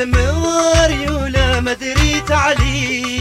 المواري ولا مدري تعليم.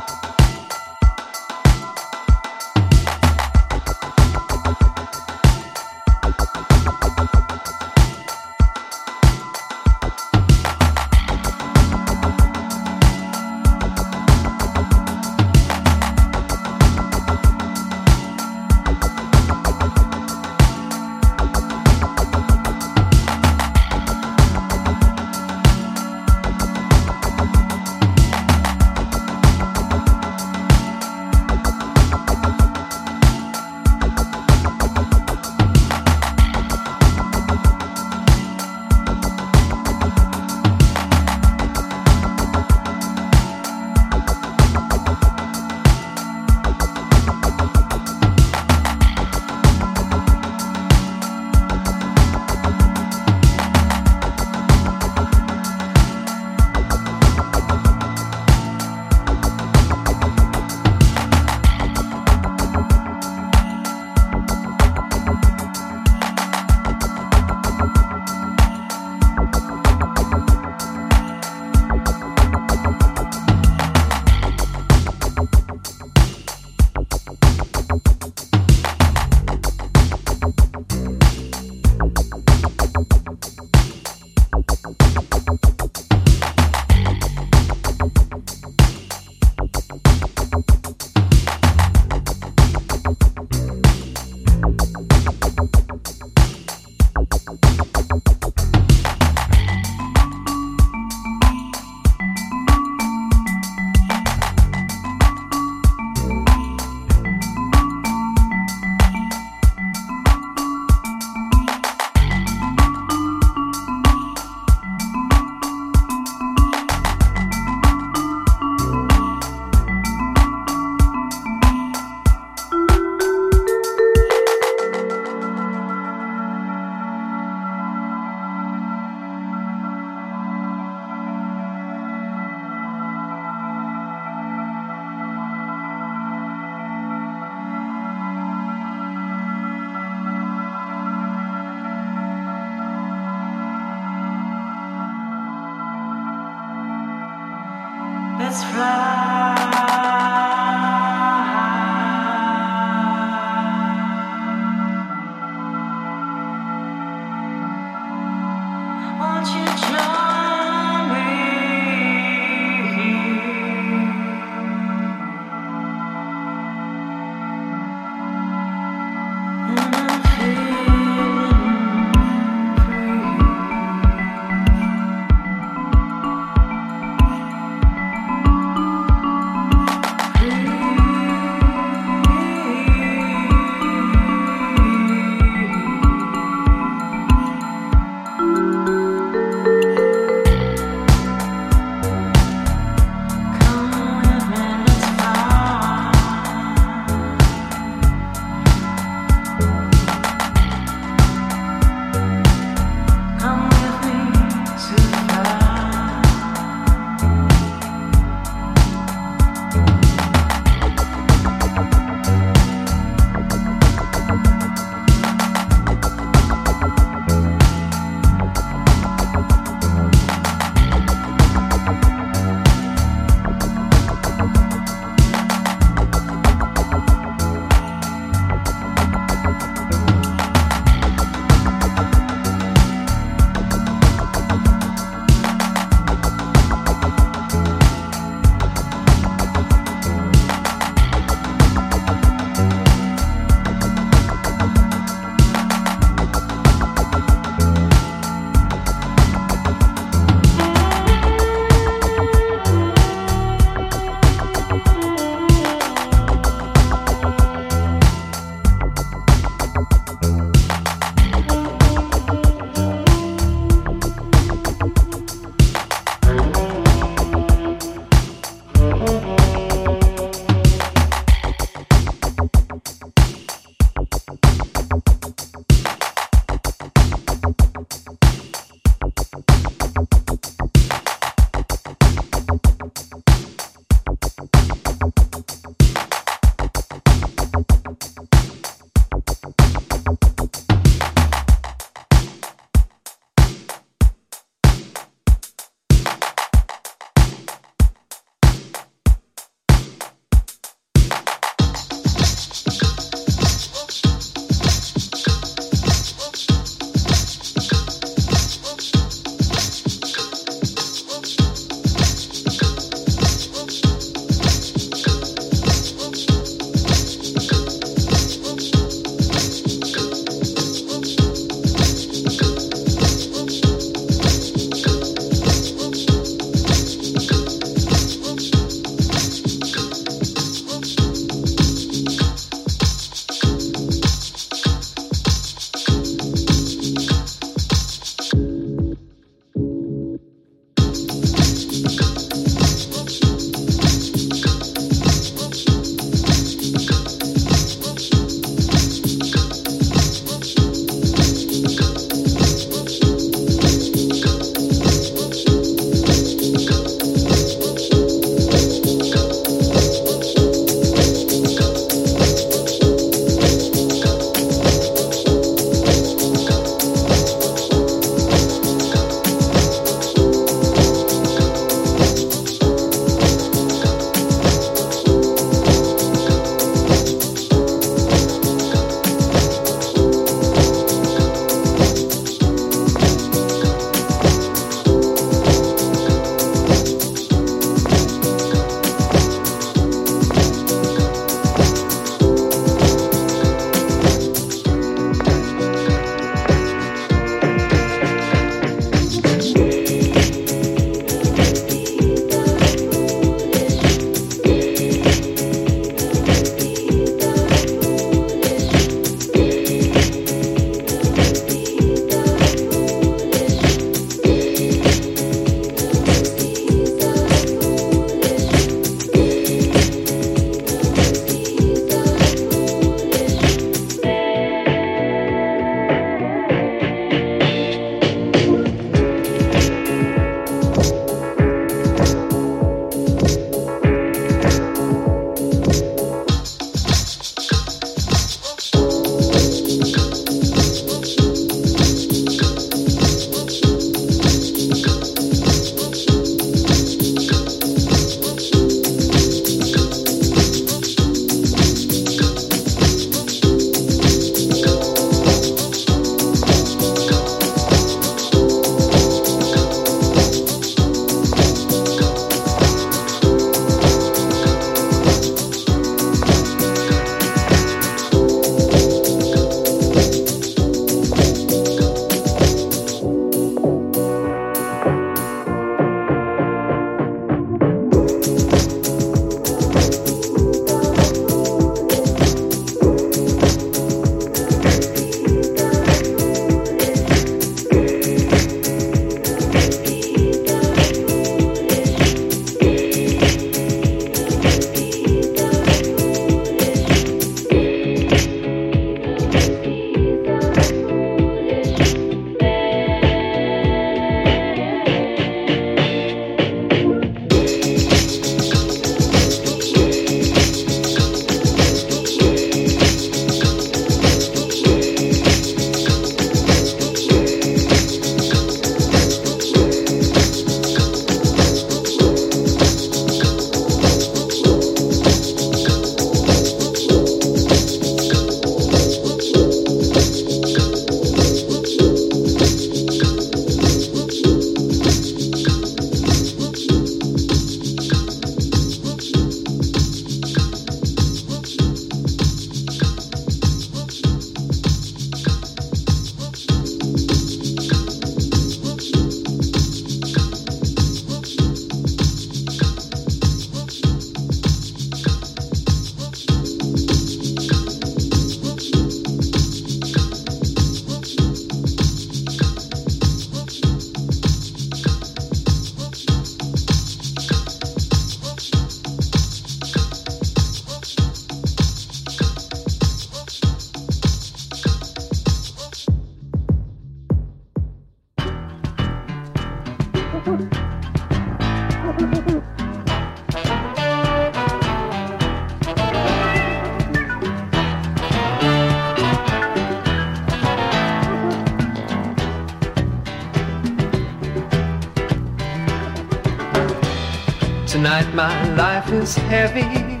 My life is heavy.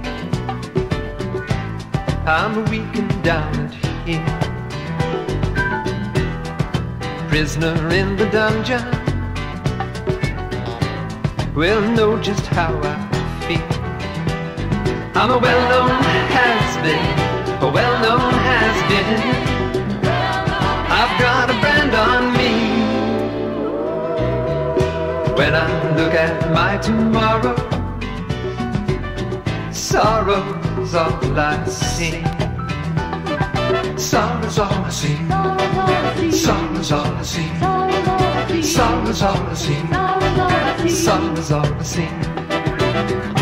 I'm weak and down here. Prisoner in the dungeon. Will know just how I feel. I'm a well-known has-been, a well-known has-been. I've got a brand on me. When I look at my tomorrow, sorrow's all I see. Sorrow's all I see. Sorrow's all I see. Sorrow's all I see. Sorrow's all I see.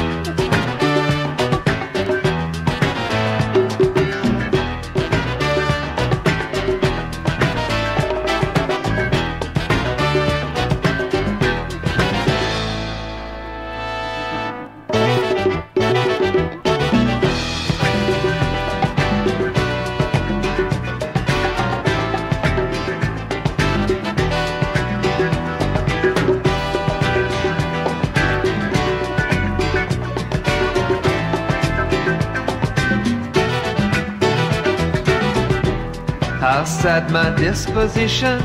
Sad my disposition?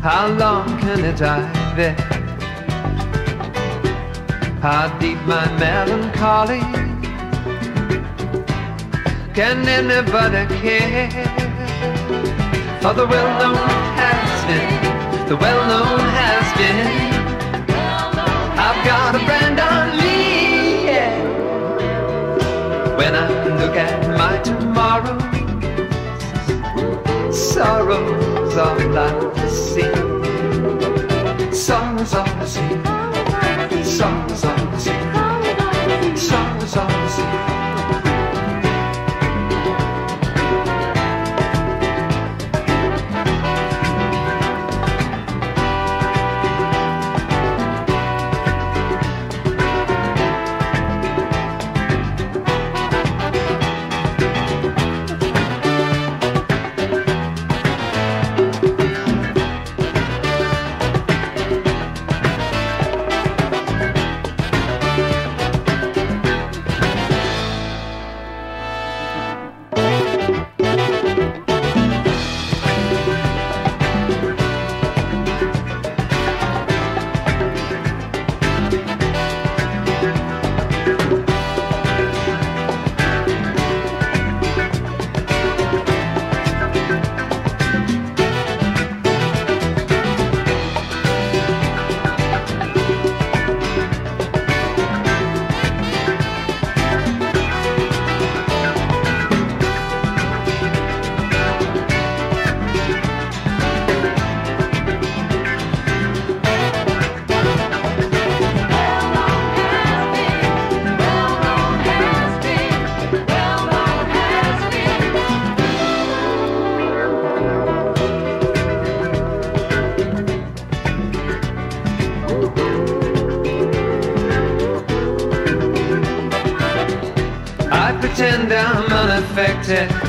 How long can it die there? How deep my melancholy? Can anybody care? For the well-known has been, the well-known has been. I've got a brand on me, yeah. When I look at my tomorrow, sorrow's all I see. Sorrow's all I see. Sorrow's on the sea. Sorrow's all I see. 셋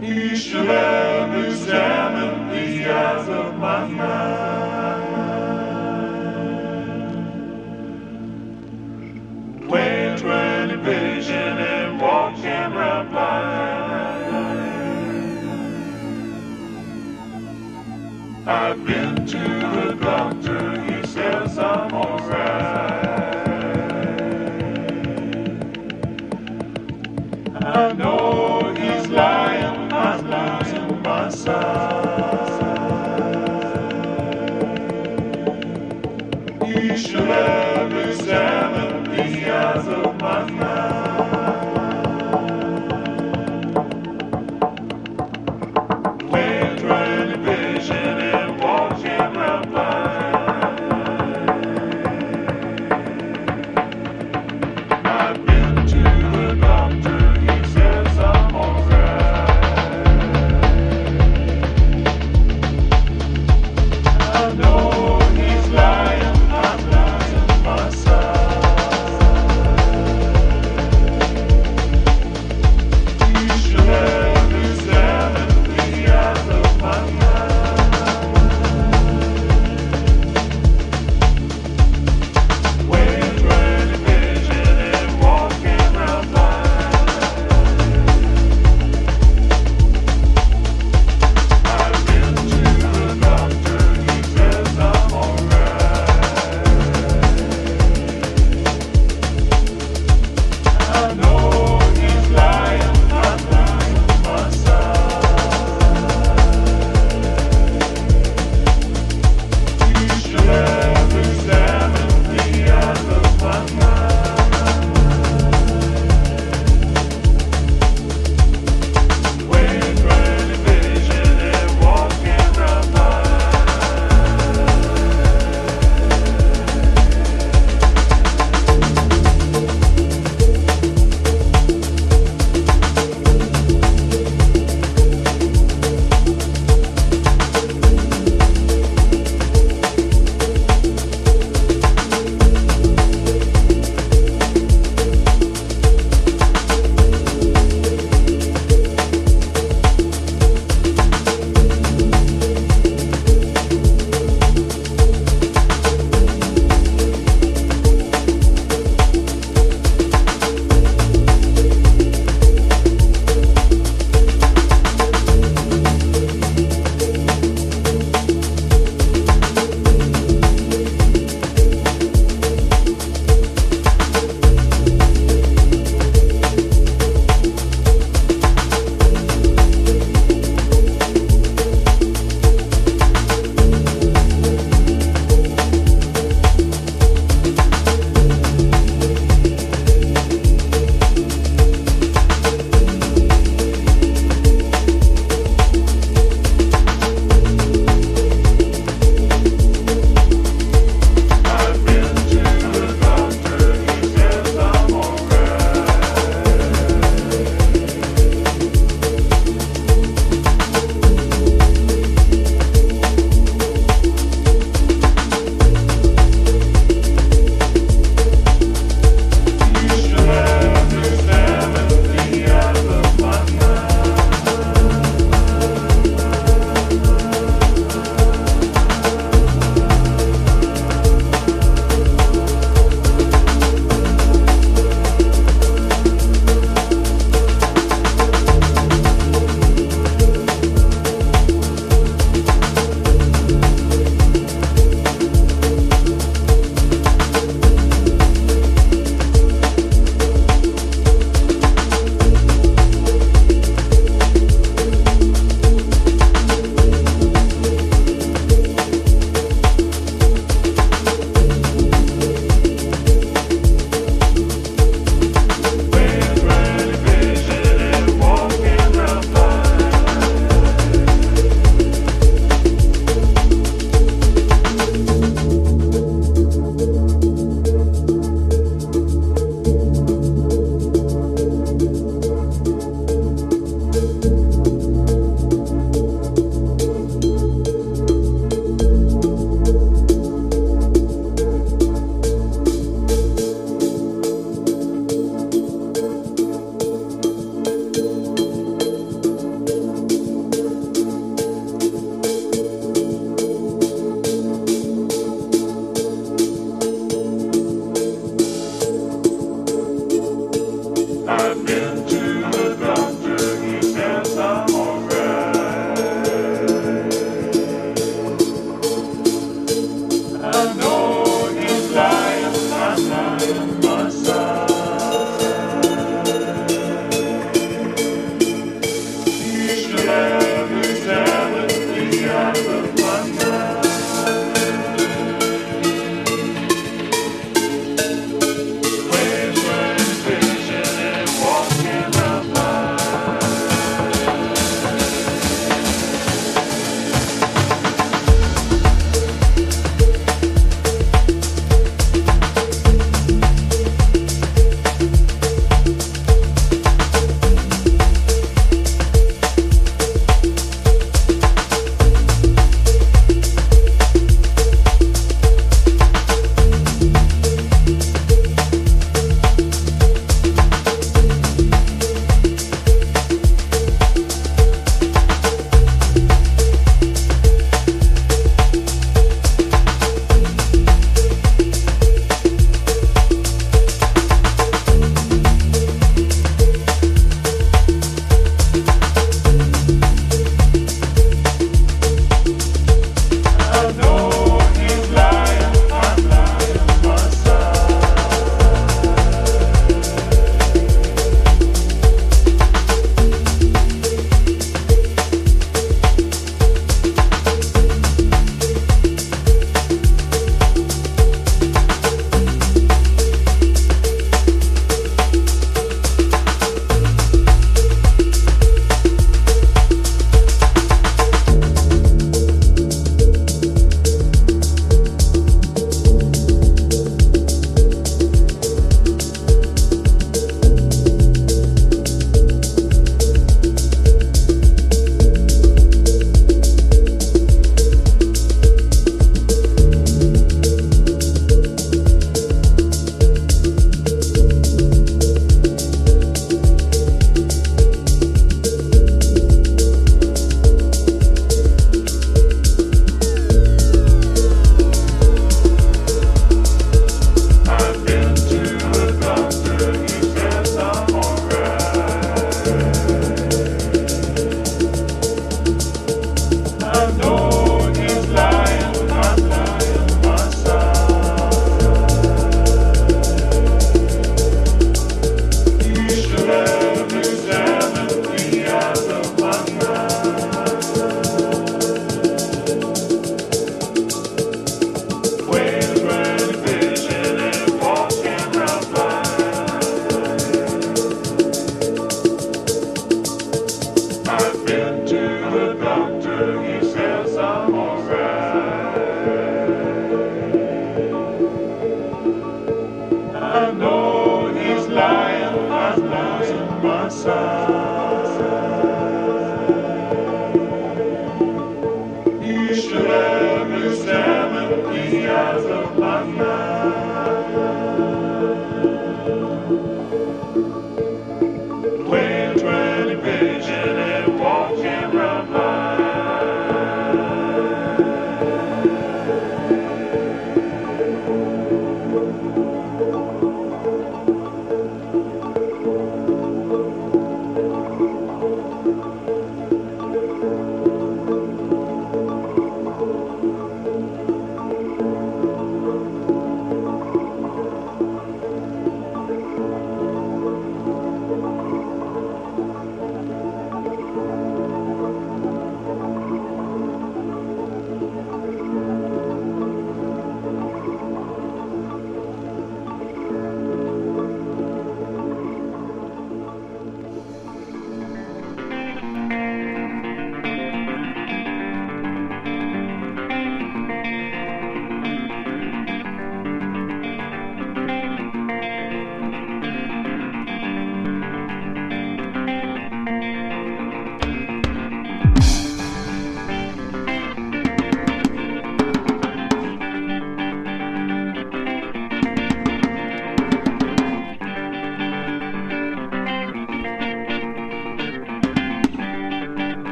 He shall have the eyes of my mind. When and blind. I've been to the doctor.